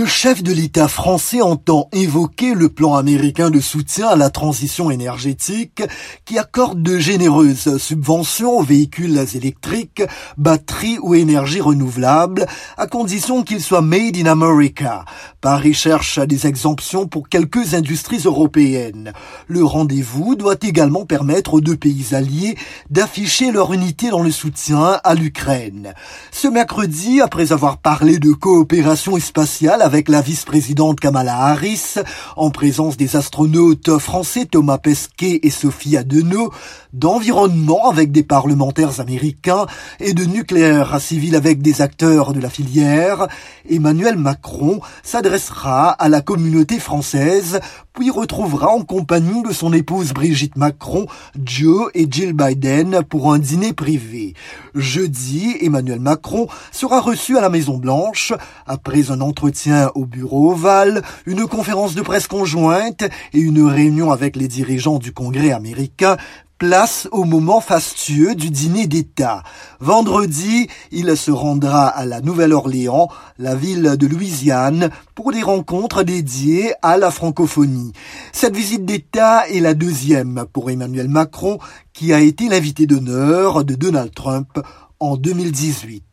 Le chef de l'État français entend évoquer le plan américain de soutien à la transition énergétique qui accorde de généreuses subventions aux véhicules électriques, batteries ou énergies renouvelables à condition qu'ils soient made in America. Paris cherche des exemptions pour quelques industries européennes. Le rendez-vous doit également permettre aux deux pays alliés d'afficher leur unité dans le soutien à l'Ukraine. Ce mercredi, après avoir parlé de coopération spatiale avec la vice-présidente Kamala Harris, en présence des astronautes français Thomas Pesquet et Sophie Adenau, d'environnement avec des parlementaires américains et de nucléaire civil avec des acteurs de la filière, Emmanuel Macron s'adressera à la communauté française puis retrouvera en compagnie de son épouse Brigitte Macron, Joe et Jill Biden pour un dîner privé. Jeudi, Emmanuel Macron sera reçu à la Maison Blanche après un entretien au bureau ovale, une conférence de presse conjointe et une réunion avec les dirigeants du Congrès américain place au moment fastueux du dîner d'État. Vendredi, il se rendra à la Nouvelle-Orléans, la ville de Louisiane, pour des rencontres dédiées à la francophonie. Cette visite d'État est la deuxième pour Emmanuel Macron, qui a été l'invité d'honneur de Donald Trump en 2018.